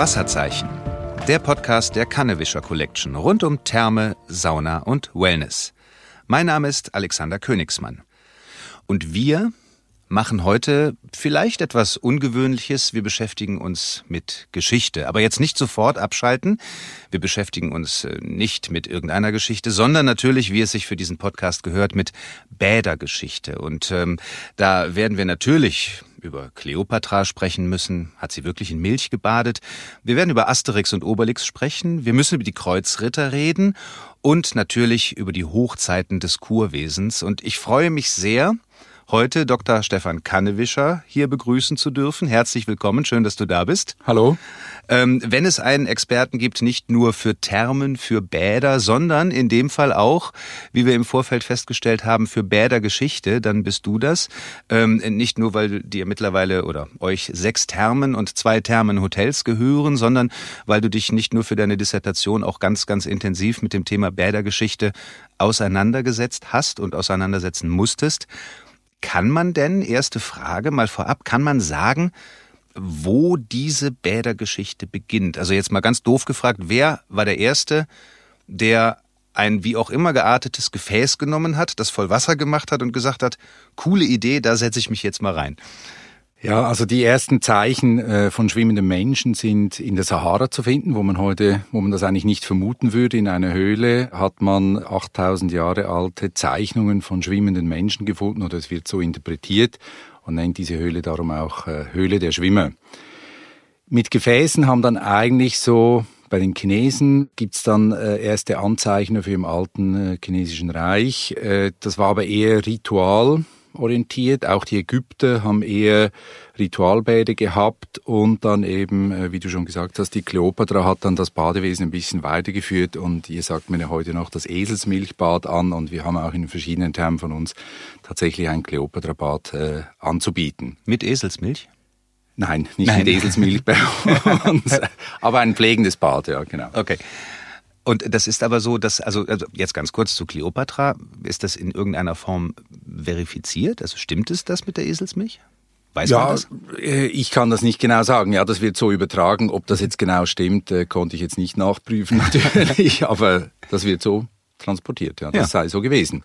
Wasserzeichen. Der Podcast der Kannewischer Collection rund um Therme, Sauna und Wellness. Mein Name ist Alexander Königsmann. Und wir machen heute vielleicht etwas Ungewöhnliches. Wir beschäftigen uns mit Geschichte. Aber jetzt nicht sofort abschalten. Wir beschäftigen uns äh, nicht mit irgendeiner Geschichte, sondern natürlich, wie es sich für diesen Podcast gehört, mit Bädergeschichte. Und ähm, da werden wir natürlich über Kleopatra sprechen müssen. Hat sie wirklich in Milch gebadet? Wir werden über Asterix und Obelix sprechen. Wir müssen über die Kreuzritter reden und natürlich über die Hochzeiten des Kurwesens. Und ich freue mich sehr, heute Dr. Stefan Kannewischer hier begrüßen zu dürfen. Herzlich willkommen, schön, dass du da bist. Hallo. Ähm, wenn es einen Experten gibt, nicht nur für Thermen, für Bäder, sondern in dem Fall auch, wie wir im Vorfeld festgestellt haben, für Bädergeschichte, dann bist du das. Ähm, nicht nur, weil dir mittlerweile oder euch sechs Thermen und zwei Thermenhotels gehören, sondern weil du dich nicht nur für deine Dissertation auch ganz, ganz intensiv mit dem Thema Bädergeschichte auseinandergesetzt hast und auseinandersetzen musstest. Kann man denn, erste Frage mal vorab, kann man sagen, wo diese Bädergeschichte beginnt? Also jetzt mal ganz doof gefragt, wer war der Erste, der ein wie auch immer geartetes Gefäß genommen hat, das voll Wasser gemacht hat und gesagt hat, coole Idee, da setze ich mich jetzt mal rein. Ja, also die ersten Zeichen äh, von schwimmenden Menschen sind in der Sahara zu finden, wo man heute, wo man das eigentlich nicht vermuten würde. In einer Höhle hat man 8000 Jahre alte Zeichnungen von schwimmenden Menschen gefunden oder es wird so interpretiert und nennt diese Höhle darum auch äh, Höhle der Schwimmer. Mit Gefäßen haben dann eigentlich so bei den Chinesen gibt's dann äh, erste Anzeichen für im alten chinesischen Reich. Das war aber eher Ritual orientiert. Auch die Ägypter haben eher Ritualbäder gehabt und dann eben, äh, wie du schon gesagt hast, die Kleopatra hat dann das Badewesen ein bisschen weitergeführt und ihr sagt mir ja heute noch das Eselsmilchbad an und wir haben auch in verschiedenen Termen von uns tatsächlich ein Kleopatra-Bad äh, anzubieten. Mit Eselsmilch? Nein, nicht Nein. mit Eselsmilch bei uns, aber ein pflegendes Bad, ja, genau. Okay. Und das ist aber so, dass, also, also jetzt ganz kurz zu Kleopatra, ist das in irgendeiner Form verifiziert? Also stimmt es das mit der Eselsmilch? Weiß ja, äh, ich kann das nicht genau sagen. Ja, das wird so übertragen. Ob das jetzt genau stimmt, äh, konnte ich jetzt nicht nachprüfen natürlich, aber das wird so transportiert. Ja, das ja. sei so gewesen.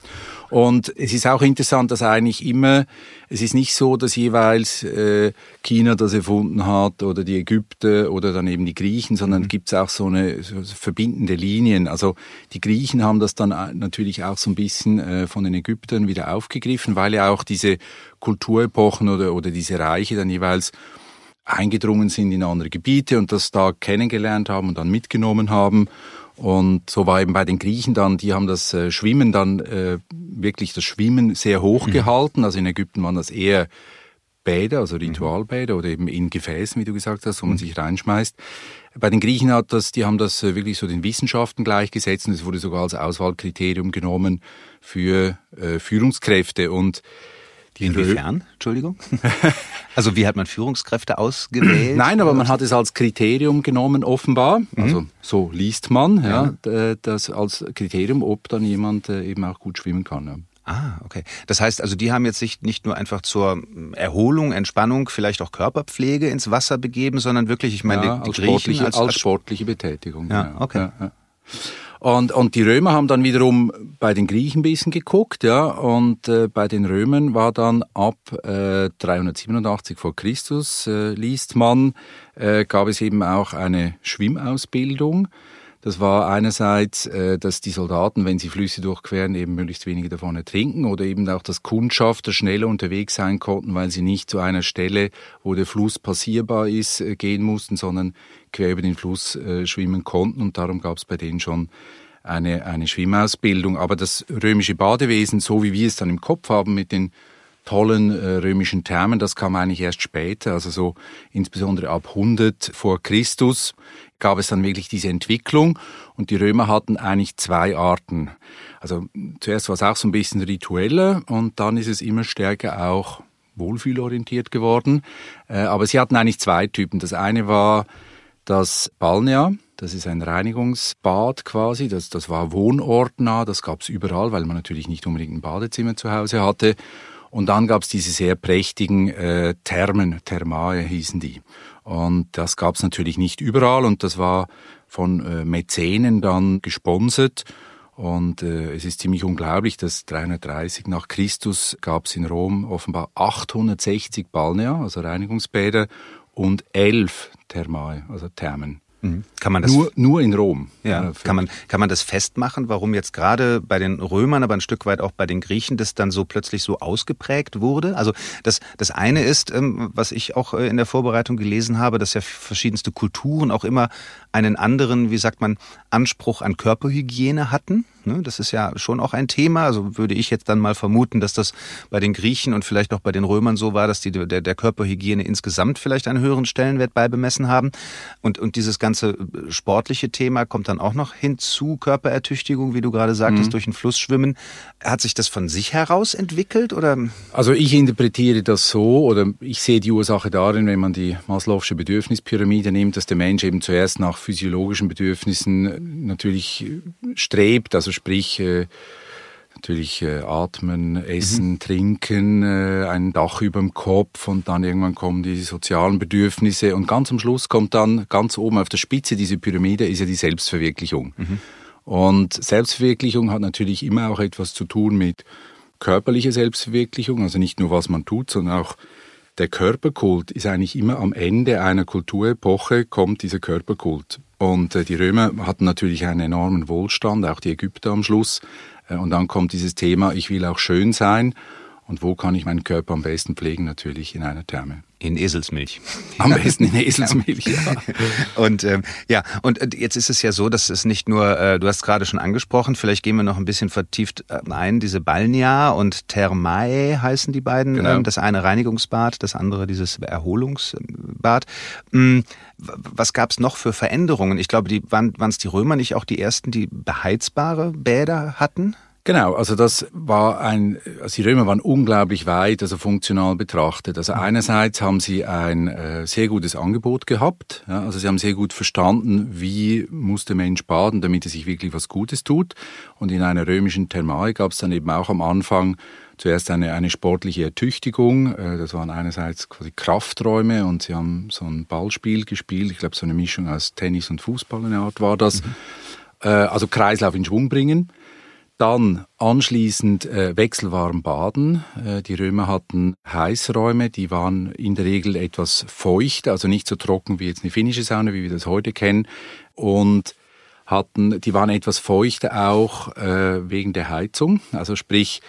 Und es ist auch interessant, dass eigentlich immer, es ist nicht so, dass jeweils äh, China das erfunden hat oder die Ägypter oder dann eben die Griechen, sondern mhm. gibt es auch so eine so verbindende Linien. Also die Griechen haben das dann äh, natürlich auch so ein bisschen äh, von den Ägyptern wieder aufgegriffen, weil ja auch diese Kulturepochen oder, oder diese Reiche dann jeweils eingedrungen sind in andere Gebiete und das da kennengelernt haben und dann mitgenommen haben. Und so war eben bei den Griechen dann, die haben das äh, Schwimmen dann äh, wirklich das Schwimmen sehr hoch mhm. gehalten. Also in Ägypten waren das eher Bäder, also Ritualbäder oder eben in Gefäßen, wie du gesagt hast, wo man mhm. sich reinschmeißt. Bei den Griechen hat das, die haben das äh, wirklich so den Wissenschaften gleichgesetzt und es wurde sogar als Auswahlkriterium genommen für äh, Führungskräfte und die Inwiefern? Entschuldigung. also wie hat man Führungskräfte ausgewählt? Nein, aber man hat es als Kriterium genommen, offenbar. Mhm. Also so liest man, ja, ja, das als Kriterium, ob dann jemand äh, eben auch gut schwimmen kann. Ja. Ah, okay. Das heißt also, die haben jetzt sich nicht nur einfach zur Erholung, Entspannung, vielleicht auch Körperpflege ins Wasser begeben, sondern wirklich, ich meine, ja, die, die als, sportliche, als, als, sportliche Betätigung. Ja, okay. Und, und die Römer haben dann wiederum bei den Griechen ein bisschen geguckt, ja, und äh, bei den Römern war dann ab äh, 387 vor Christus, äh, liest man, äh, gab es eben auch eine Schwimmausbildung. Das war einerseits, äh, dass die Soldaten, wenn sie Flüsse durchqueren, eben möglichst wenige davon ertrinken oder eben auch, dass Kundschafter schneller unterwegs sein konnten, weil sie nicht zu einer Stelle, wo der Fluss passierbar ist, äh, gehen mussten, sondern quer über den Fluss äh, schwimmen konnten. Und darum gab es bei denen schon eine, eine Schwimmausbildung. Aber das römische Badewesen, so wie wir es dann im Kopf haben mit den tollen äh, römischen Thermen, das kam eigentlich erst später, also so insbesondere ab 100 vor Christus gab es dann wirklich diese Entwicklung und die Römer hatten eigentlich zwei Arten. Also zuerst war es auch so ein bisschen ritueller und dann ist es immer stärker auch wohlfühlorientiert geworden. Äh, aber sie hatten eigentlich zwei Typen. Das eine war das Balnea, das ist ein Reinigungsbad quasi, das, das war wohnortnah, das gab es überall, weil man natürlich nicht unbedingt ein Badezimmer zu Hause hatte. Und dann gab es diese sehr prächtigen äh, Thermen, Thermae hießen die. Und das gab es natürlich nicht überall und das war von äh, Mäzenen dann gesponsert. Und äh, es ist ziemlich unglaublich, dass 330 nach Christus gab es in Rom offenbar 860 Balnea, also Reinigungsbäder, und elf Thermae, also Thermen. Mhm. Kann man das nur, nur in Rom. Ja, kann man, kann man das festmachen, warum jetzt gerade bei den Römern, aber ein Stück weit auch bei den Griechen das dann so plötzlich so ausgeprägt wurde? Also das, das eine ist, ähm, was ich auch äh, in der Vorbereitung gelesen habe, dass ja verschiedenste Kulturen auch immer einen anderen, wie sagt man, Anspruch an Körperhygiene hatten. Ne? Das ist ja schon auch ein Thema. Also würde ich jetzt dann mal vermuten, dass das bei den Griechen und vielleicht auch bei den Römern so war, dass die der, der Körperhygiene insgesamt vielleicht einen höheren Stellenwert beibemessen haben. Und, und dieses ganze äh, sportliche Thema kommt dann auch noch hinzu, Körperertüchtigung, wie du gerade sagtest, mhm. durch den Fluss schwimmen. Hat sich das von sich heraus entwickelt oder? Also ich interpretiere das so oder ich sehe die Ursache darin, wenn man die Maslow'sche Bedürfnispyramide nimmt, dass der Mensch eben zuerst nach physiologischen Bedürfnissen natürlich strebt, also sprich äh, natürlich äh, atmen, essen, mhm. trinken, äh, ein Dach über dem Kopf und dann irgendwann kommen die sozialen Bedürfnisse und ganz am Schluss kommt dann ganz oben auf der Spitze dieser Pyramide ist ja die Selbstverwirklichung. Mhm. Und Selbstverwirklichung hat natürlich immer auch etwas zu tun mit körperlicher Selbstverwirklichung, also nicht nur was man tut, sondern auch der Körperkult ist eigentlich immer am Ende einer Kulturepoche kommt dieser Körperkult. Und äh, die Römer hatten natürlich einen enormen Wohlstand, auch die Ägypter am Schluss. Äh, und dann kommt dieses Thema, ich will auch schön sein. Und wo kann ich meinen Körper am besten pflegen? Natürlich in einer Therme. In Eselsmilch. Am besten in Eselsmilch, ja. und ähm, ja, und äh, jetzt ist es ja so, dass es nicht nur, äh, du hast gerade schon angesprochen, vielleicht gehen wir noch ein bisschen vertieft äh, ein, diese Balnia und Thermae heißen die beiden. Genau. Ähm, das eine Reinigungsbad, das andere dieses Erholungsbad. Ähm, was gab es noch für Veränderungen? Ich glaube, die waren es die Römer nicht auch die ersten, die beheizbare Bäder hatten? Genau, also das war ein, also die Römer waren unglaublich weit, also funktional betrachtet. Also einerseits haben sie ein äh, sehr gutes Angebot gehabt, ja, also sie haben sehr gut verstanden, wie muss der Mensch baden, damit er sich wirklich was Gutes tut. Und in einer römischen Thermae gab es dann eben auch am Anfang zuerst eine, eine sportliche Ertüchtigung. Äh, das waren einerseits quasi Krafträume und sie haben so ein Ballspiel gespielt. Ich glaube, so eine Mischung aus Tennis und Fußball, eine Art war das. Mhm. Äh, also Kreislauf in Schwung bringen. Dann anschließend äh, wechselwarm baden. Äh, die Römer hatten Heißräume, die waren in der Regel etwas feucht, also nicht so trocken wie jetzt eine finnische Sauna, wie wir das heute kennen. Und hatten, die waren etwas feuchter auch äh, wegen der Heizung. Also sprich,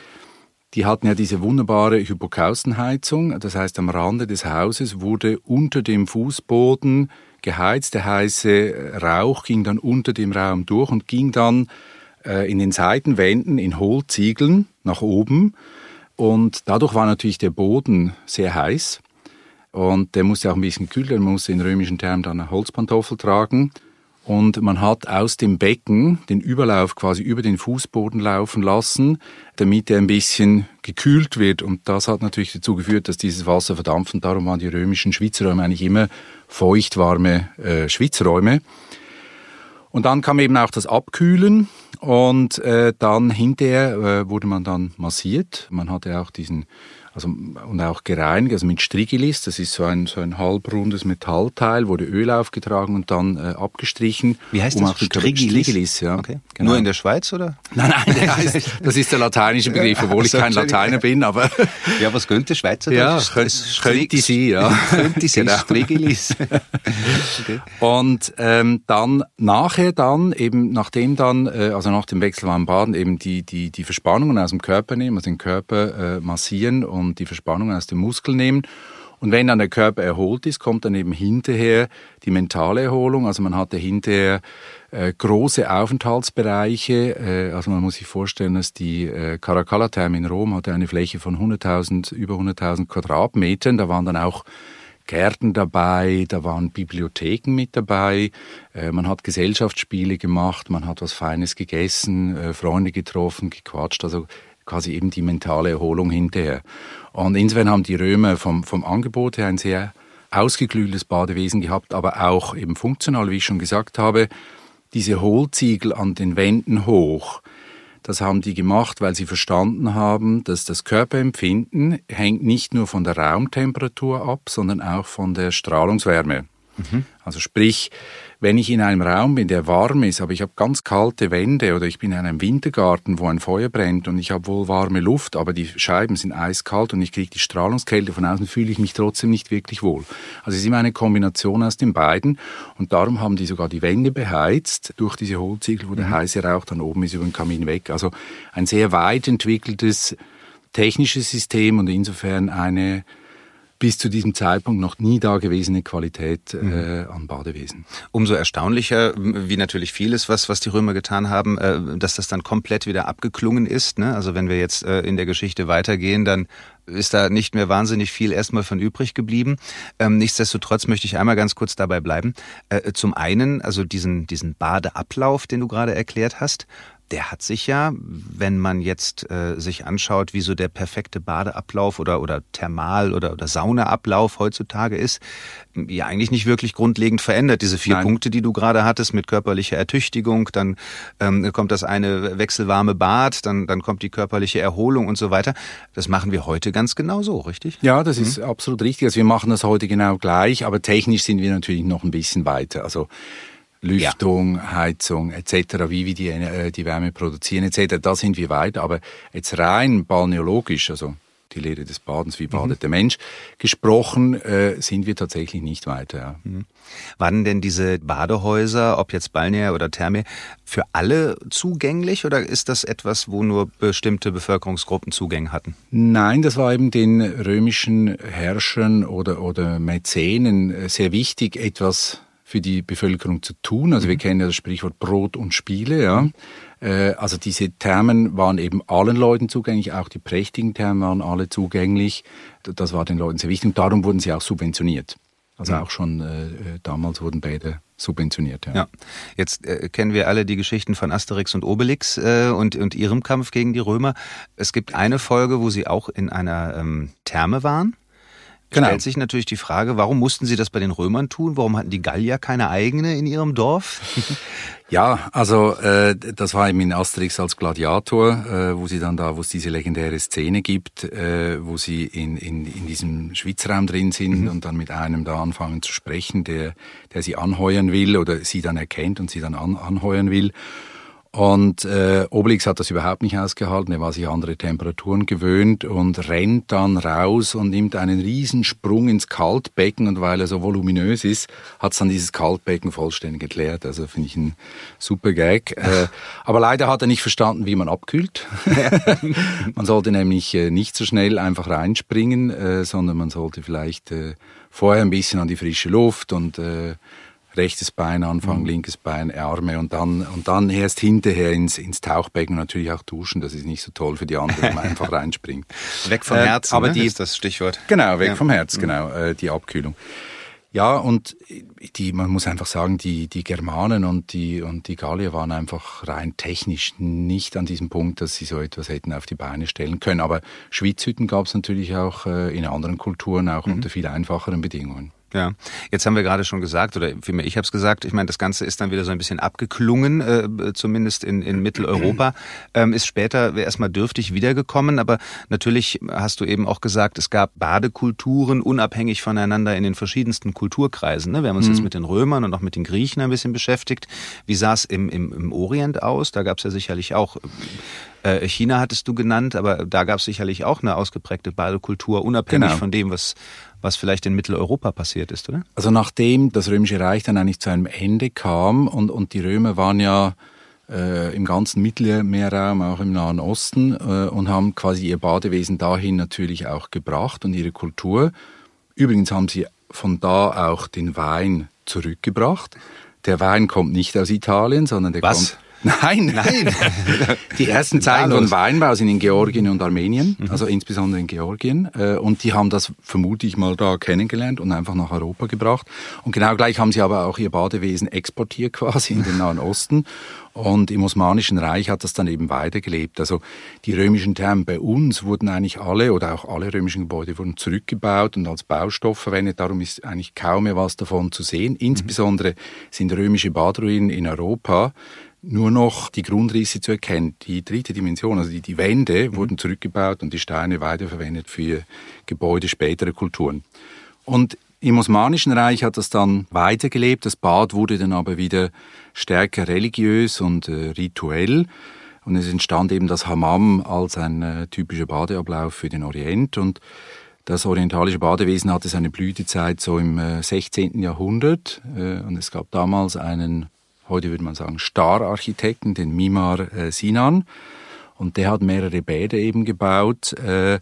die hatten ja diese wunderbare Hypokaustenheizung. Das heißt, am Rande des Hauses wurde unter dem Fußboden geheizt. Der heiße Rauch ging dann unter dem Raum durch und ging dann in den Seitenwänden in Hohlziegeln nach oben. Und dadurch war natürlich der Boden sehr heiß. Und der musste auch ein bisschen kühlen, man musste in römischen Termen dann eine Holzpantoffel tragen. Und man hat aus dem Becken den Überlauf quasi über den Fußboden laufen lassen, damit er ein bisschen gekühlt wird. Und das hat natürlich dazu geführt, dass dieses Wasser verdampft. Und darum waren die römischen Schwitzräume eigentlich immer feuchtwarme äh, Schwitzräume. Und dann kam eben auch das Abkühlen und äh, dann hinterher äh, wurde man dann massiert. Man hatte auch diesen also, und auch gereinigt, also mit Strigilis, das ist so ein, so ein halbrundes Metallteil, wurde Öl aufgetragen und dann äh, abgestrichen. Wie heißt um das? Strigilis? Strigilis, ja. Okay. Genau. Nur in der Schweiz, oder? Nein, nein, der heißt, das ist der lateinische Begriff, obwohl ich kein Lateiner bin, aber... Ja, was könnte Schweizer? Ja, könnte, könnte sie, ja. könnte sie, genau. Strigilis. okay. Und ähm, dann, nachher dann, eben nachdem dann, äh, also nach dem Wechsel am Baden, eben die, die, die Verspannungen aus dem Körper nehmen, also den Körper äh, massieren und und die Verspannung aus dem Muskel nehmen. Und wenn dann der Körper erholt ist, kommt dann eben hinterher die mentale Erholung. Also man hatte hinterher äh, große Aufenthaltsbereiche. Äh, also man muss sich vorstellen, dass die äh, Caracalla-Therme in Rom hatte eine Fläche von 100.000, über 100.000 Quadratmetern. Da waren dann auch Gärten dabei, da waren Bibliotheken mit dabei, äh, man hat Gesellschaftsspiele gemacht, man hat was Feines gegessen, äh, Freunde getroffen, gequatscht. Also quasi eben die mentale Erholung hinterher. Und insofern haben die Römer vom, vom Angebot her ein sehr ausgeklügeltes Badewesen gehabt, aber auch eben funktional, wie ich schon gesagt habe, diese Hohlziegel an den Wänden hoch. Das haben die gemacht, weil sie verstanden haben, dass das Körperempfinden hängt nicht nur von der Raumtemperatur ab, sondern auch von der Strahlungswärme. Mhm. Also sprich, wenn ich in einem Raum bin, der warm ist, aber ich habe ganz kalte Wände oder ich bin in einem Wintergarten, wo ein Feuer brennt und ich habe wohl warme Luft, aber die Scheiben sind eiskalt und ich kriege die Strahlungskälte von außen, fühle ich mich trotzdem nicht wirklich wohl. Also es ist immer eine Kombination aus den beiden und darum haben die sogar die Wände beheizt durch diese Hohlziegel, wo der mhm. heiße Rauch dann oben ist über den Kamin weg. Also ein sehr weit entwickeltes technisches System und insofern eine bis zu diesem Zeitpunkt noch nie dagewesene Qualität äh, mhm. an Badewesen. Umso erstaunlicher, wie natürlich vieles, was, was die Römer getan haben, äh, dass das dann komplett wieder abgeklungen ist. Ne? Also wenn wir jetzt äh, in der Geschichte weitergehen, dann ist da nicht mehr wahnsinnig viel erstmal von übrig geblieben. Ähm, nichtsdestotrotz möchte ich einmal ganz kurz dabei bleiben. Äh, zum einen, also diesen, diesen Badeablauf, den du gerade erklärt hast, der hat sich ja, wenn man jetzt äh, sich anschaut, wie so der perfekte Badeablauf oder, oder Thermal- oder, oder Saunaablauf heutzutage ist, ja eigentlich nicht wirklich grundlegend verändert. Diese vier Nein. Punkte, die du gerade hattest mit körperlicher Ertüchtigung, dann ähm, kommt das eine wechselwarme Bad, dann, dann kommt die körperliche Erholung und so weiter. Das machen wir heute ganz genau so, richtig? Ja, das mhm. ist absolut richtig. Also wir machen das heute genau gleich, aber technisch sind wir natürlich noch ein bisschen weiter. Also Lüftung, ja. Heizung etc., wie wir die, äh, die Wärme produzieren etc., da sind wir weit. Aber jetzt rein balneologisch, also die Lehre des Badens, wie badet mhm. der Mensch, gesprochen, äh, sind wir tatsächlich nicht weiter. Ja. Mhm. Waren denn diese Badehäuser, ob jetzt Balnear oder Therme, für alle zugänglich oder ist das etwas, wo nur bestimmte Bevölkerungsgruppen Zugang hatten? Nein, das war eben den römischen Herrschern oder, oder Mäzenen äh, sehr wichtig, etwas für die Bevölkerung zu tun. Also mhm. wir kennen ja das Sprichwort Brot und Spiele, ja. Mhm. Äh, also diese Thermen waren eben allen Leuten zugänglich, auch die prächtigen Thermen waren alle zugänglich. Das war den Leuten sehr wichtig und darum wurden sie auch subventioniert. Also mhm. auch schon äh, damals wurden Bäder subventioniert. Ja. ja. Jetzt äh, kennen wir alle die Geschichten von Asterix und Obelix äh, und, und ihrem Kampf gegen die Römer. Es gibt eine Folge, wo sie auch in einer ähm, Therme waren. Genau. Stellt sich natürlich die Frage, warum mussten sie das bei den Römern tun? Warum hatten die Gallier keine eigene in ihrem Dorf? ja, also äh, das war eben in Asterix als Gladiator, äh, wo sie dann da, wo es diese legendäre Szene gibt, äh, wo sie in, in, in diesem Schwitzraum drin sind mhm. und dann mit einem da anfangen zu sprechen, der, der sie anheuern will oder sie dann erkennt und sie dann an, anheuern will. Und äh, Obelix hat das überhaupt nicht ausgehalten. Er war sich andere Temperaturen gewöhnt und rennt dann raus und nimmt einen Riesensprung ins Kaltbecken. Und weil er so voluminös ist, hat es dann dieses Kaltbecken vollständig entleert. Also finde ich ein super Gag. Äh, aber leider hat er nicht verstanden, wie man abkühlt. man sollte nämlich äh, nicht so schnell einfach reinspringen, äh, sondern man sollte vielleicht äh, vorher ein bisschen an die frische Luft und äh, rechtes Bein anfangen, mhm. linkes Bein, Arme und dann, und dann erst hinterher ins, ins Tauchbecken natürlich auch duschen. Das ist nicht so toll für die anderen, wenn man einfach reinspringt. Weg vom äh, Herzen, aber ne? die, ist das Stichwort. Genau, weg ja. vom Herz, mhm. genau, äh, die Abkühlung. Ja, und die, man muss einfach sagen, die, die Germanen und die, und die Gallier waren einfach rein technisch nicht an diesem Punkt, dass sie so etwas hätten auf die Beine stellen können. Aber Schwitzhütten gab es natürlich auch äh, in anderen Kulturen, auch mhm. unter viel einfacheren Bedingungen. Ja, jetzt haben wir gerade schon gesagt, oder vielmehr ich habe es gesagt, ich meine, das Ganze ist dann wieder so ein bisschen abgeklungen, äh, zumindest in, in Mitteleuropa, ähm, ist später erstmal dürftig wiedergekommen, aber natürlich hast du eben auch gesagt, es gab Badekulturen unabhängig voneinander in den verschiedensten Kulturkreisen. Ne? Wir haben uns mhm. jetzt mit den Römern und auch mit den Griechen ein bisschen beschäftigt. Wie sah es im, im, im Orient aus? Da gab es ja sicherlich auch äh, China hattest du genannt, aber da gab es sicherlich auch eine ausgeprägte Badekultur, unabhängig genau. von dem, was, was vielleicht in Mitteleuropa passiert ist, oder? Also nachdem das Römische Reich dann eigentlich zu einem Ende kam und, und die Römer waren ja äh, im ganzen Mittelmeerraum, auch im Nahen Osten äh, und haben quasi ihr Badewesen dahin natürlich auch gebracht und ihre Kultur. Übrigens haben sie von da auch den Wein zurückgebracht. Der Wein kommt nicht aus Italien, sondern der Was? kommt Nein, nein. Die ersten Zeichen von Weinbau sind in Georgien und Armenien, mhm. also insbesondere in Georgien. Äh, und die haben das vermute ich mal da kennengelernt und einfach nach Europa gebracht. Und genau gleich haben sie aber auch ihr Badewesen exportiert quasi in den Nahen Osten. Und im Osmanischen Reich hat das dann eben weitergelebt. Also die römischen Thermen bei uns wurden eigentlich alle oder auch alle römischen Gebäude wurden zurückgebaut und als Baustoff verwendet. Darum ist eigentlich kaum mehr was davon zu sehen. Insbesondere sind römische Badruinen in Europa nur noch die Grundrisse zu erkennen. Die dritte Dimension, also die, die Wände, mhm. wurden zurückgebaut und die Steine weiterverwendet für Gebäude späterer Kulturen. Und im Osmanischen Reich hat das dann weitergelebt. Das Bad wurde dann aber wieder stärker religiös und äh, rituell. Und es entstand eben das Hammam als ein äh, typischer Badeablauf für den Orient. Und das orientalische Badewesen hatte seine Blütezeit so im äh, 16. Jahrhundert. Äh, und es gab damals einen, heute würde man sagen, Star-Architekten, den Mimar äh, Sinan. Und der hat mehrere Bäder eben gebaut. Äh,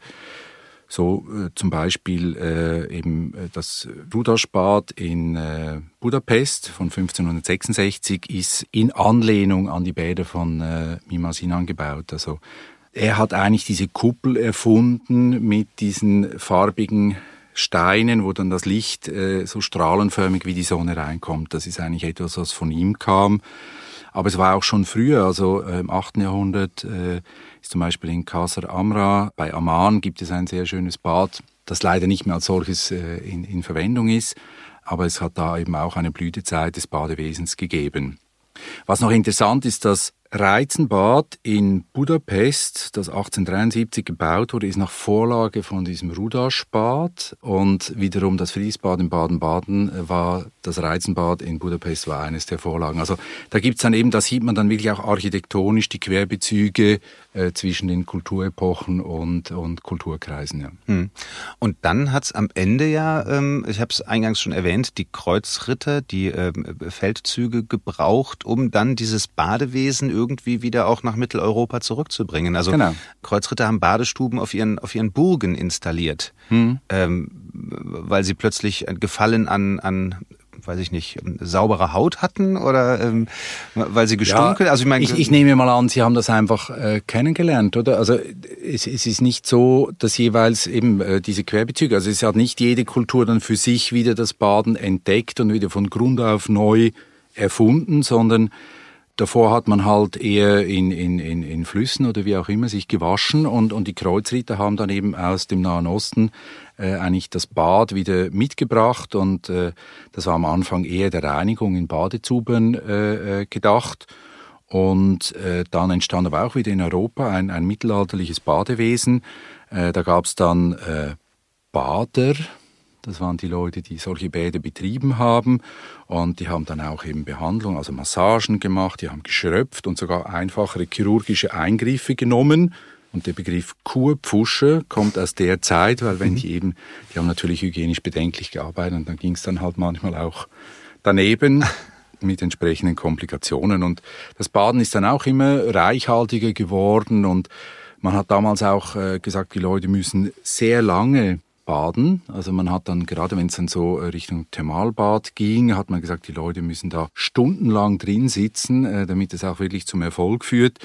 so äh, zum Beispiel äh, eben äh, das Rudaschbad in äh, Budapest von 1566 ist in Anlehnung an die Bäder von äh, Mimasin angebaut. Also er hat eigentlich diese Kuppel erfunden mit diesen farbigen Steinen, wo dann das Licht äh, so strahlenförmig wie die Sonne reinkommt. Das ist eigentlich etwas, was von ihm kam. Aber es war auch schon früher, also äh, im 8. Jahrhundert äh, ist zum Beispiel in Qasr Amra bei Amman gibt es ein sehr schönes Bad, das leider nicht mehr als solches äh, in, in Verwendung ist, aber es hat da eben auch eine Blütezeit des Badewesens gegeben. Was noch interessant ist, dass Reizenbad in Budapest, das 1873 gebaut wurde, ist nach Vorlage von diesem Rudaschbad und wiederum das Friesbad in Baden-Baden war das Reizenbad in Budapest war eines der Vorlagen. Also da gibt's dann eben, da sieht man dann wirklich auch architektonisch die Querbezüge äh, zwischen den Kulturepochen und, und Kulturkreisen. Ja. Hm. Und dann hat's am Ende ja, ähm, ich habe es eingangs schon erwähnt, die Kreuzritter, die ähm, Feldzüge gebraucht, um dann dieses Badewesen irgendwie wieder auch nach Mitteleuropa zurückzubringen. Also genau. Kreuzritter haben Badestuben auf ihren, auf ihren Burgen installiert, hm. ähm, weil sie plötzlich Gefallen an, an weiß ich nicht, saubere Haut hatten oder ähm, weil sie gestunken? Ja, also ich, meine, ich, ich nehme mal an, Sie haben das einfach äh, kennengelernt, oder? Also es, es ist nicht so, dass jeweils eben äh, diese Querbezüge, also es hat nicht jede Kultur dann für sich wieder das Baden entdeckt und wieder von Grund auf neu erfunden, sondern Davor hat man halt eher in, in, in, in Flüssen oder wie auch immer sich gewaschen und, und die Kreuzritter haben dann eben aus dem Nahen Osten äh, eigentlich das Bad wieder mitgebracht und äh, das war am Anfang eher der Reinigung in Badezubern äh, äh, gedacht. Und äh, dann entstand aber auch wieder in Europa ein, ein mittelalterliches Badewesen. Äh, da gab es dann äh, Bader, das waren die Leute, die solche Bäder betrieben haben. Und die haben dann auch eben Behandlung, also Massagen gemacht, die haben geschröpft und sogar einfachere chirurgische Eingriffe genommen. Und der Begriff Kurpfusche kommt aus der Zeit, weil wenn mhm. die eben, die haben natürlich hygienisch bedenklich gearbeitet und dann ging es dann halt manchmal auch daneben mit entsprechenden Komplikationen. Und das Baden ist dann auch immer reichhaltiger geworden und man hat damals auch äh, gesagt, die Leute müssen sehr lange baden. Also man hat dann, gerade wenn es dann so äh, Richtung Thermalbad ging, hat man gesagt, die Leute müssen da stundenlang drin sitzen, äh, damit es auch wirklich zum Erfolg führt.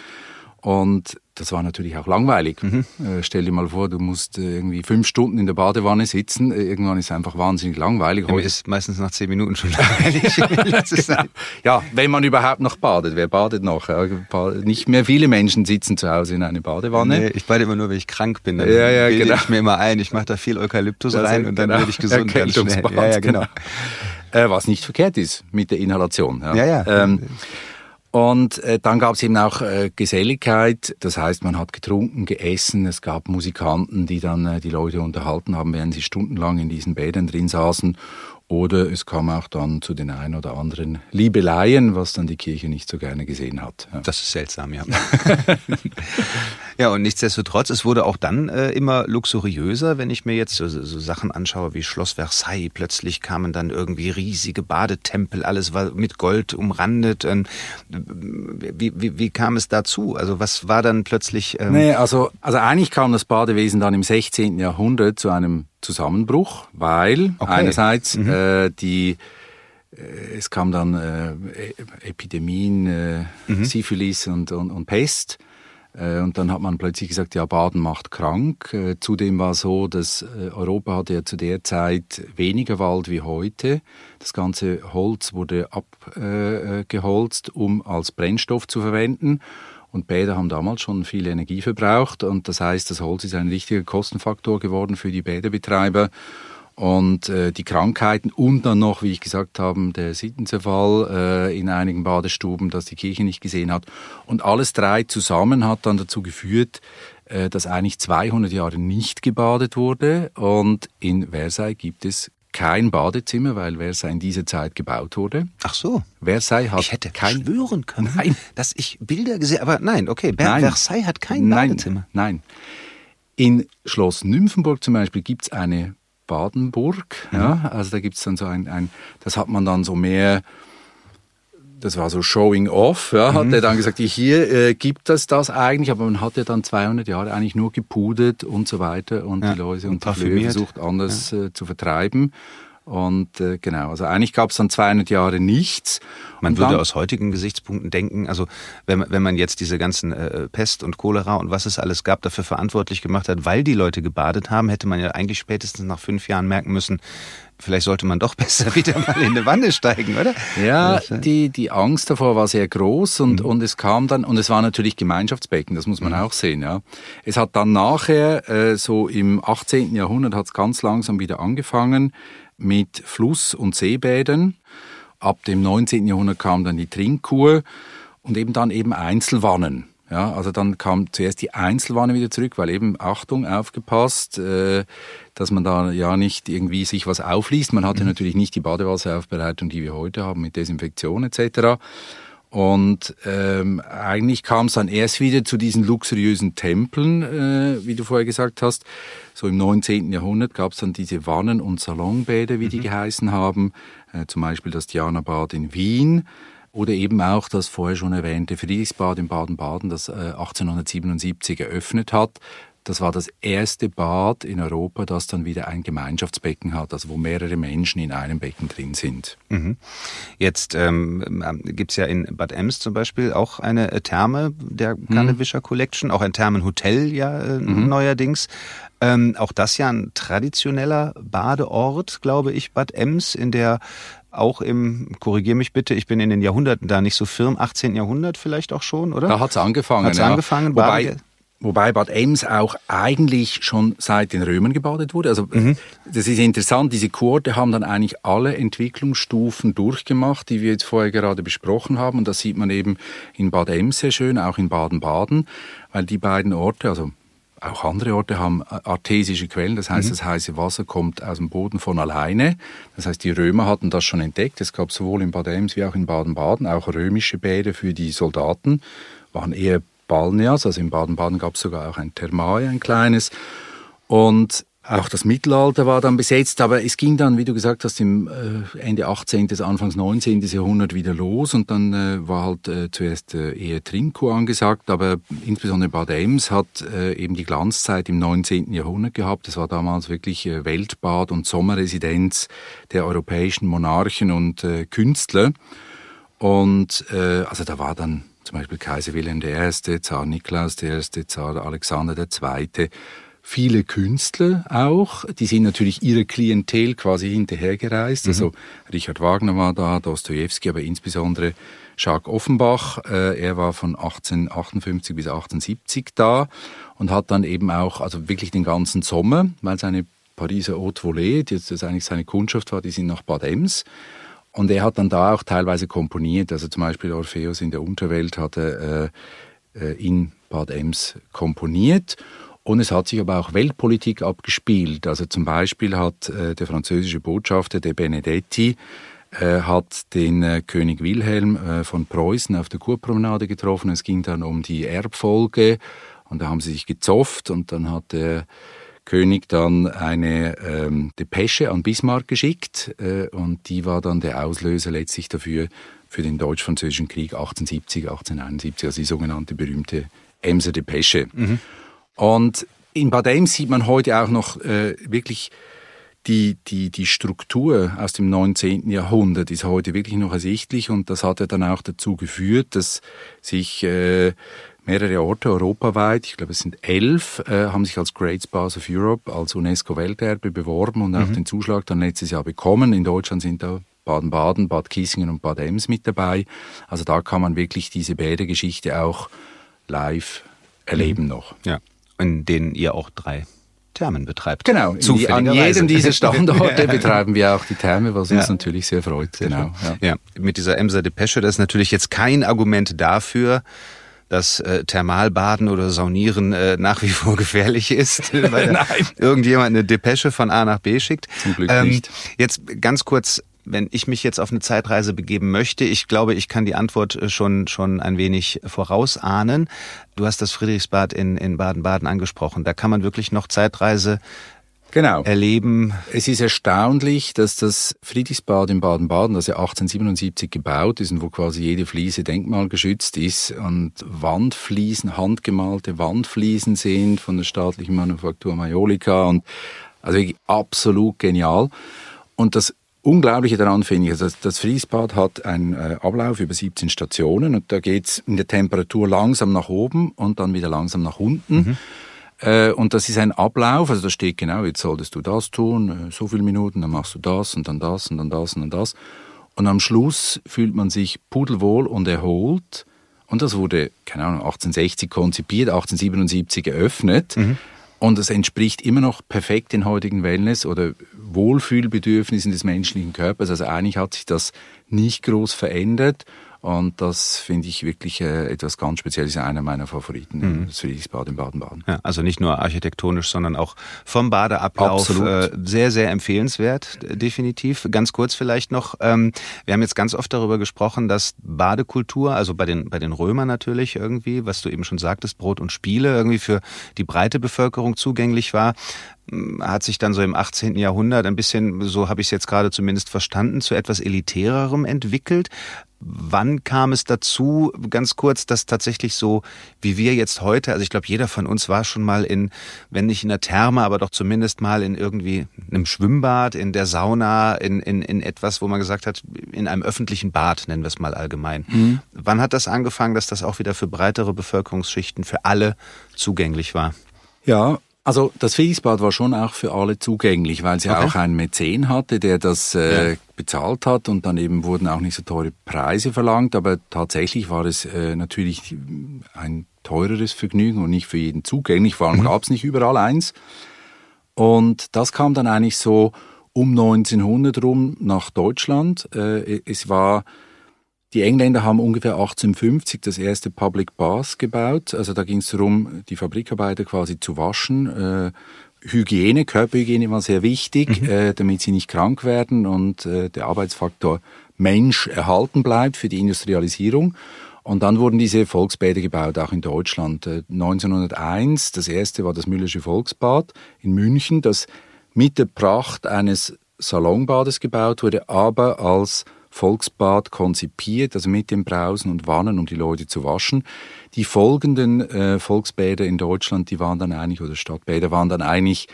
Und das war natürlich auch langweilig. Mhm. Äh, stell dir mal vor, du musst äh, irgendwie fünf Stunden in der Badewanne sitzen. Äh, irgendwann ist es einfach wahnsinnig langweilig. Ja, ist meistens nach zehn Minuten schon langweilig. genau. Ja, wenn man überhaupt noch badet. Wer badet noch? Nicht mehr viele Menschen sitzen zu Hause in eine Badewanne. Nee, ich bade immer nur, wenn ich krank bin. Dann ja, ja, genau. ich mir immer ein. Ich mache da viel Eukalyptus das rein und dann genau. werde ich gesund ganz schnell. Ja, ja, genau. genau. Was nicht verkehrt ist mit der Inhalation. Ja, ja. ja. Ähm, und äh, dann gab es eben auch äh, Geselligkeit, das heißt, man hat getrunken, geessen, es gab Musikanten, die dann äh, die Leute unterhalten haben, während sie stundenlang in diesen Bädern drin saßen oder es kam auch dann zu den ein oder anderen Liebeleien, was dann die Kirche nicht so gerne gesehen hat. Ja. Das ist seltsam, ja. ja, und nichtsdestotrotz, es wurde auch dann äh, immer luxuriöser, wenn ich mir jetzt so, so, Sachen anschaue wie Schloss Versailles. Plötzlich kamen dann irgendwie riesige Badetempel, alles war mit Gold umrandet. Und wie, wie, wie kam es dazu? Also was war dann plötzlich... Ähm nee, also, also eigentlich kam das Badewesen dann im 16. Jahrhundert zu einem Zusammenbruch, weil okay. einerseits mhm. äh, die äh, es kam dann äh, e-, Epidemien, äh, mhm. Syphilis und, und, und Pest. Äh, und dann hat man plötzlich gesagt, ja, Baden macht krank. Äh, zudem war so, dass äh, Europa hatte ja zu der Zeit weniger Wald wie heute. Das ganze Holz wurde abgeholzt, um als Brennstoff zu verwenden. Und Bäder haben damals schon viel Energie verbraucht und das heißt, das Holz ist ein richtiger Kostenfaktor geworden für die Bäderbetreiber. Und äh, die Krankheiten und dann noch, wie ich gesagt habe, der Sittenzerfall äh, in einigen Badestuben, dass die Kirche nicht gesehen hat. Und alles drei zusammen hat dann dazu geführt, äh, dass eigentlich 200 Jahre nicht gebadet wurde. Und in Versailles gibt es kein Badezimmer, weil Versailles in dieser Zeit gebaut wurde. Ach so. Versailles hat ich hätte kein schwören können, Nein. dass ich Bilder gesehen aber nein, okay, Nein. Versailles hat kein nein, Badezimmer. Nein. In Schloss Nymphenburg zum Beispiel gibt es eine Badenburg. Mhm. Ja, also da gibt es dann so ein, ein, das hat man dann so mehr, das war so Showing Off, ja, hat er dann gesagt, hier äh, gibt es das eigentlich, aber man hat ja dann 200 Jahre eigentlich nur gepudert und so weiter und Ja, die Läuse und und, die Flöhe versucht anders äh, zu vertreiben. Und äh, genau, also eigentlich gab es dann 200 Jahre nichts. Man würde aus heutigen Gesichtspunkten denken, also wenn, man- wenn man jetzt diese ganzen äh, Pest und Cholera und was es alles gab, dafür verantwortlich gemacht hat, weil die Leute gebadet haben, hätte man ja eigentlich spätestens nach fünf Jahren merken müssen, vielleicht sollte man doch besser wieder mal in eine Wanne steigen, oder? Ja, Das, äh, die, die Angst davor war sehr groß und, und es kam dann, und es war natürlich Gemeinschaftsbecken, das muss man auch sehen, ja. Es hat dann nachher, äh, so im 18. Jahrhundert hat es ganz langsam wieder angefangen mit Fluss- und Seebädern. Ab dem 19. Jahrhundert kam dann die Trinkkur und eben dann eben Einzelwannen. Ja, also dann kam zuerst die Einzelwanne wieder zurück, weil eben, Achtung, aufgepasst, äh, dass man da ja nicht irgendwie sich was aufliest. Man hatte natürlich nicht die Badewasseraufbereitung, die wir heute haben mit Desinfektion etc. Und ähm, eigentlich kam es dann erst wieder zu diesen luxuriösen Tempeln, äh, wie du vorher gesagt hast. So im 19. Jahrhundert gab es dann diese Wannen- und Salonbäder, wie die geheißen haben. Äh, zum Beispiel das Diana-Bad in Wien. Oder eben auch das vorher schon erwähnte Friedrichsbad in Baden-Baden, das äh, 1877 eröffnet hat. Das war das erste Bad in Europa, das dann wieder ein Gemeinschaftsbecken hat, also wo mehrere Menschen in einem Becken drin sind. Mhm. Jetzt ähm, gibt es ja in Bad Ems zum Beispiel auch eine äh, Therme der Kannewischer Collection, auch ein Thermenhotel ja äh, neuerdings. Ähm, auch das ja ein traditioneller Badeort, glaube ich, Bad Ems, in der auch im, korrigier mich bitte, ich bin in den Jahrhunderten da nicht so firm, 18. Jahrhundert vielleicht auch schon, oder? Da hat es angefangen. Hat's ja. angefangen, wobei, Badege- wobei Bad Ems auch eigentlich schon seit den Römern gebadet wurde. Also Mhm. das ist interessant, diese Kurorte haben dann eigentlich alle Entwicklungsstufen durchgemacht, die wir jetzt vorher gerade besprochen haben. Und das sieht man eben in Bad Ems sehr schön, auch in Baden-Baden, weil die beiden Orte, also auch andere Orte haben artesische Quellen, das heißt, das heiße Wasser kommt aus dem Boden von alleine. Das heißt, die Römer hatten das schon entdeckt. Es gab sowohl in Bad Ems wie auch in Baden-Baden auch römische Bäder für die Soldaten, waren eher Balneas, also in Baden-Baden gab es sogar auch ein Thermae, ein kleines. Und auch das Mittelalter war dann besetzt, aber es ging dann, wie du gesagt hast, im äh, Ende 18., bis Anfangs 19. Jahrhundert wieder los und dann äh, war halt äh, zuerst eher Trinko angesagt, aber insbesondere Bad Ems hat eben die Glanzzeit im 19. Jahrhundert gehabt. Das war damals wirklich Weltbad und Sommerresidenz der europäischen Monarchen und Künstler. Und also da war dann zum Beispiel Kaiser Wilhelm I., Zar Nikolaus I., Zar Alexander II., viele Künstler auch. Die sind natürlich ihrer Klientel quasi hinterhergereist. Also Richard Wagner war da, Dostoevsky, aber insbesondere Jacques Offenbach. Äh, er war von 1858 bis 1870 da und hat dann eben auch, also wirklich den ganzen Sommer, weil seine Pariser Haute Volée, die das eigentlich seine Kundschaft war, die sind nach Bad Ems. Und er hat dann da auch teilweise komponiert. Also zum Beispiel Orpheus in der Unterwelt hat er äh, äh, in Bad Ems komponiert. Und es hat sich aber auch Weltpolitik abgespielt. Also zum Beispiel hat äh, der französische Botschafter, der Benedetti, äh, hat den äh, König Wilhelm äh, von Preußen auf der Kurpromenade getroffen. Es ging dann um die Erbfolge und da haben sie sich gezofft und dann hat der König dann eine ähm, Depesche an Bismarck geschickt äh, und die war dann der Auslöser letztlich dafür für den deutsch-französischen Krieg 1870, 1871, also die sogenannte berühmte Emser Depesche. Und in Bad Ems sieht man heute auch noch äh, wirklich die, die, die Struktur aus dem 19. Jahrhundert ist heute wirklich noch ersichtlich und das hat ja dann auch dazu geführt, dass sich äh, mehrere Orte europaweit, ich glaube es sind elf, äh, haben sich als Great Spas of Europe, als UNESCO-Welterbe beworben und auch den Zuschlag dann letztes Jahr bekommen. In Deutschland sind da Baden-Baden, Bad Kissingen und Bad Ems mit dabei. Also da kann man wirklich diese Bädergeschichte auch live erleben noch. Ja, in denen ihr auch drei Thermen betreibt. Genau, an jedem dieser Standorte betreiben wir auch die Therme, was uns ja. natürlich sehr freut. Genau. Ja. ja. mit dieser Emser Depesche, das ist natürlich jetzt kein Argument dafür, dass äh, Thermalbaden oder Saunieren äh, nach wie vor gefährlich ist, weil irgendjemand eine Depesche von A nach B schickt. Zum Glück ähm, nicht. Jetzt ganz kurz wenn ich mich jetzt auf eine Zeitreise begeben möchte, ich glaube, ich kann die Antwort äh, schon, schon ein wenig vorausahnen. Du hast das Friedrichsbad in, in Baden-Baden angesprochen. Da kann man wirklich noch Zeitreise genau. erleben. Es ist erstaunlich, dass das Friedrichsbad in Baden-Baden, das ja 1877 gebaut ist und wo quasi jede Fliese denkmalgeschützt ist und Wandfliesen, handgemalte Wandfliesen sind von der staatlichen Manufaktur Majolika und also wirklich absolut genial. Und das Unglaubliche daran finde ich, also das Friesbad hat einen äh, Ablauf über 17 Stationen und da geht's in der Temperatur langsam nach oben und dann wieder langsam nach unten. Mhm. Äh, und das ist ein Ablauf, also da steht genau, jetzt solltest du das tun, äh, so viele Minuten, dann machst du das und dann das und dann das und dann das. Und am Schluss fühlt man sich pudelwohl und erholt. Und das wurde, keine Ahnung, 1860 konzipiert, 1877 eröffnet. Mhm. Und es entspricht immer noch perfekt den heutigen Wellness- oder Wohlfühlbedürfnissen des menschlichen Körpers. Also eigentlich hat sich das nicht groß verändert. Und das finde ich wirklich äh, etwas ganz Spezielles, einer meiner Favoriten, mhm. das Friedrichsbad in Baden-Baden. Ja, also nicht nur architektonisch, sondern auch vom Badeablauf äh, sehr, sehr empfehlenswert, definitiv. Ganz kurz vielleicht noch, ähm, wir haben jetzt ganz oft darüber gesprochen, dass Badekultur, also bei den, bei den Römern natürlich irgendwie, was du eben schon sagtest, Brot und Spiele irgendwie für die breite Bevölkerung zugänglich war hat sich dann so im 18. Jahrhundert ein bisschen, so habe ich es jetzt gerade zumindest verstanden, zu etwas elitärerem entwickelt. Wann kam es dazu, ganz kurz, dass tatsächlich so, wie wir jetzt heute, also ich glaube, jeder von uns war schon mal in, wenn nicht in der Therme, aber doch zumindest mal in irgendwie einem Schwimmbad, in der Sauna, in, in, in etwas, wo man gesagt hat, in einem öffentlichen Bad, nennen wir es mal allgemein. Mhm. Wann hat das angefangen, dass das auch wieder für breitere Bevölkerungsschichten, für alle zugänglich war? Ja, also das Friedrichsbad war schon auch für alle zugänglich, weil es ja okay. auch einen Mäzen hatte, der das äh, ja. bezahlt hat und dann eben wurden auch nicht so teure Preise verlangt, aber tatsächlich war es äh, natürlich ein teureres Vergnügen und nicht für jeden zugänglich, vor allem mhm. gab es nicht überall eins. Und das kam dann eigentlich so um 1900 rum nach Deutschland. Äh, es war die Engländer haben ungefähr 1850 das erste Public Bath gebaut. Also da ging es darum, die Fabrikarbeiter quasi zu waschen. Äh, Hygiene, Körperhygiene war sehr wichtig, mhm. äh, damit sie nicht krank werden und äh, der Arbeitsfaktor Mensch erhalten bleibt für die Industrialisierung. Und dann wurden diese Volksbäder gebaut, auch in Deutschland. 1901, äh, das erste war das Müllersche Volksbad in München, das mit der Pracht eines Salonbades gebaut wurde, aber als Volksbad konzipiert, also mit den Brausen und Wannen, um die Leute zu waschen. Die folgenden äh, Volksbäder in Deutschland, die waren dann eigentlich, oder Stadtbäder waren dann eigentlich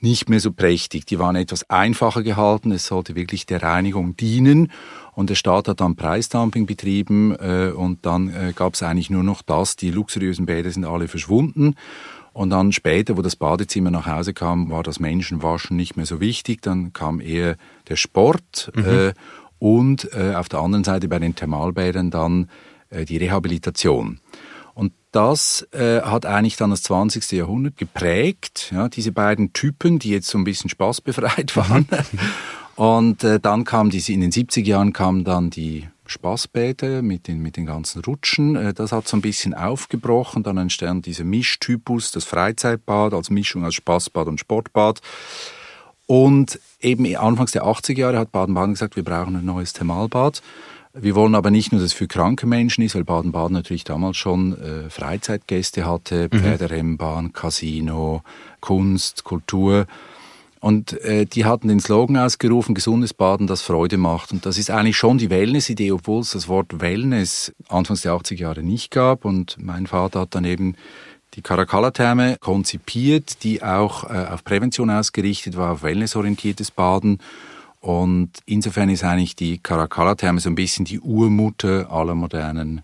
nicht mehr so prächtig. Die waren etwas einfacher gehalten. Es sollte wirklich der Reinigung dienen. Und der Staat hat dann Preisdumping betrieben äh, und dann äh, gab es eigentlich nur noch das. Die luxuriösen Bäder sind alle verschwunden. Und dann später, wo das Badezimmer nach Hause kam, war das Menschenwaschen nicht mehr so wichtig. Dann kam eher der Sport. Mhm. Äh, und äh, auf der anderen Seite bei den Thermalbädern dann äh, die Rehabilitation. Und das äh, hat eigentlich dann das 20. Jahrhundert geprägt, ja, diese beiden Typen, die jetzt so ein bisschen spaßbefreit waren. Und äh, dann kam diese, in den 70er Jahren kamen dann die Spaßbäder mit den, mit den ganzen Rutschen. Äh, das hat so ein bisschen aufgebrochen. Dann entstand dieser Mischtypus, das Freizeitbad als Mischung aus Spaßbad und Sportbad. Und eben anfangs der 80er Jahre hat Baden-Baden gesagt, wir brauchen ein neues Thermalbad. Wir wollen aber nicht nur, dass es für kranke Menschen ist, weil Baden-Baden natürlich damals schon äh, Freizeitgäste hatte, mhm. Pferderennbahn, Casino, Kunst, Kultur. Und äh, die hatten den Slogan ausgerufen, gesundes Baden, das Freude macht. Und das ist eigentlich schon die Wellness-Idee, obwohl es das Wort Wellness anfangs der 80er Jahre nicht gab. Und mein Vater hat dann eben die Caracalla-Therme konzipiert, die auch äh, auf Prävention ausgerichtet war, auf wellnessorientiertes Baden. Und insofern ist eigentlich die Caracalla-Therme so ein bisschen die Urmutter aller modernen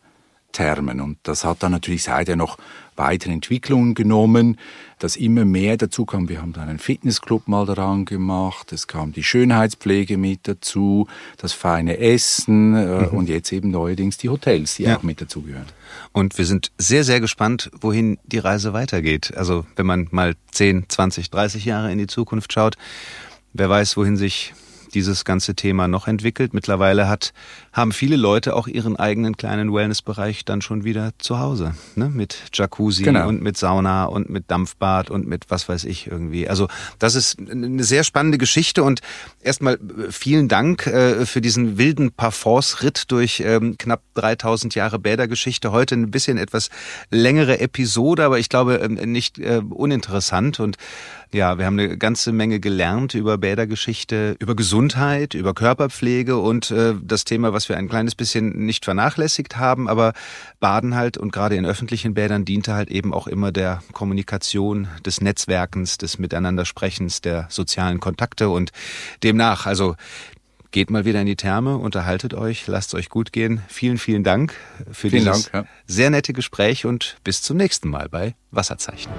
Thermen. Und das hat dann natürlich seither noch weitere Entwicklungen genommen, dass immer mehr dazu kam. Wir haben dann einen Fitnessclub mal daran gemacht, es kam die Schönheitspflege mit dazu, das feine Essen äh, mhm. und jetzt eben neuerdings die Hotels, die ja. auch mit dazugehören. Und wir sind sehr, sehr gespannt, wohin die Reise weitergeht. Also wenn man mal 10, 20, 30 Jahre in die Zukunft schaut, wer weiß, wohin sich dieses ganze Thema noch entwickelt. Mittlerweile hat, haben viele Leute auch ihren eigenen kleinen Wellnessbereich dann schon wieder zu Hause. Ne? Mit Jacuzzi genau. und mit Sauna und mit Dampfbad und mit was weiß ich irgendwie. Also das ist eine sehr spannende Geschichte und erstmal äh, vielen Dank äh, für diesen wilden Parforce-Ritt durch ähm, knapp 3000 Jahre Bädergeschichte. Heute ein bisschen etwas längere Episode, aber ich glaube ähm, nicht äh, uninteressant und ja, wir haben eine ganze Menge gelernt über Bädergeschichte, über Gesundheit, über Körperpflege und äh, das Thema, was wir ein kleines bisschen nicht vernachlässigt haben, aber Baden halt und gerade in öffentlichen Bädern diente halt eben auch immer der Kommunikation, des Netzwerkens, des Miteinandersprechens, der sozialen Kontakte und demnach, also geht mal wieder in die Therme, unterhaltet euch, lasst es euch gut gehen. Vielen, vielen Dank für vielen dieses Dank, ja. sehr nette Gespräch und bis zum nächsten Mal bei Wasserzeichen.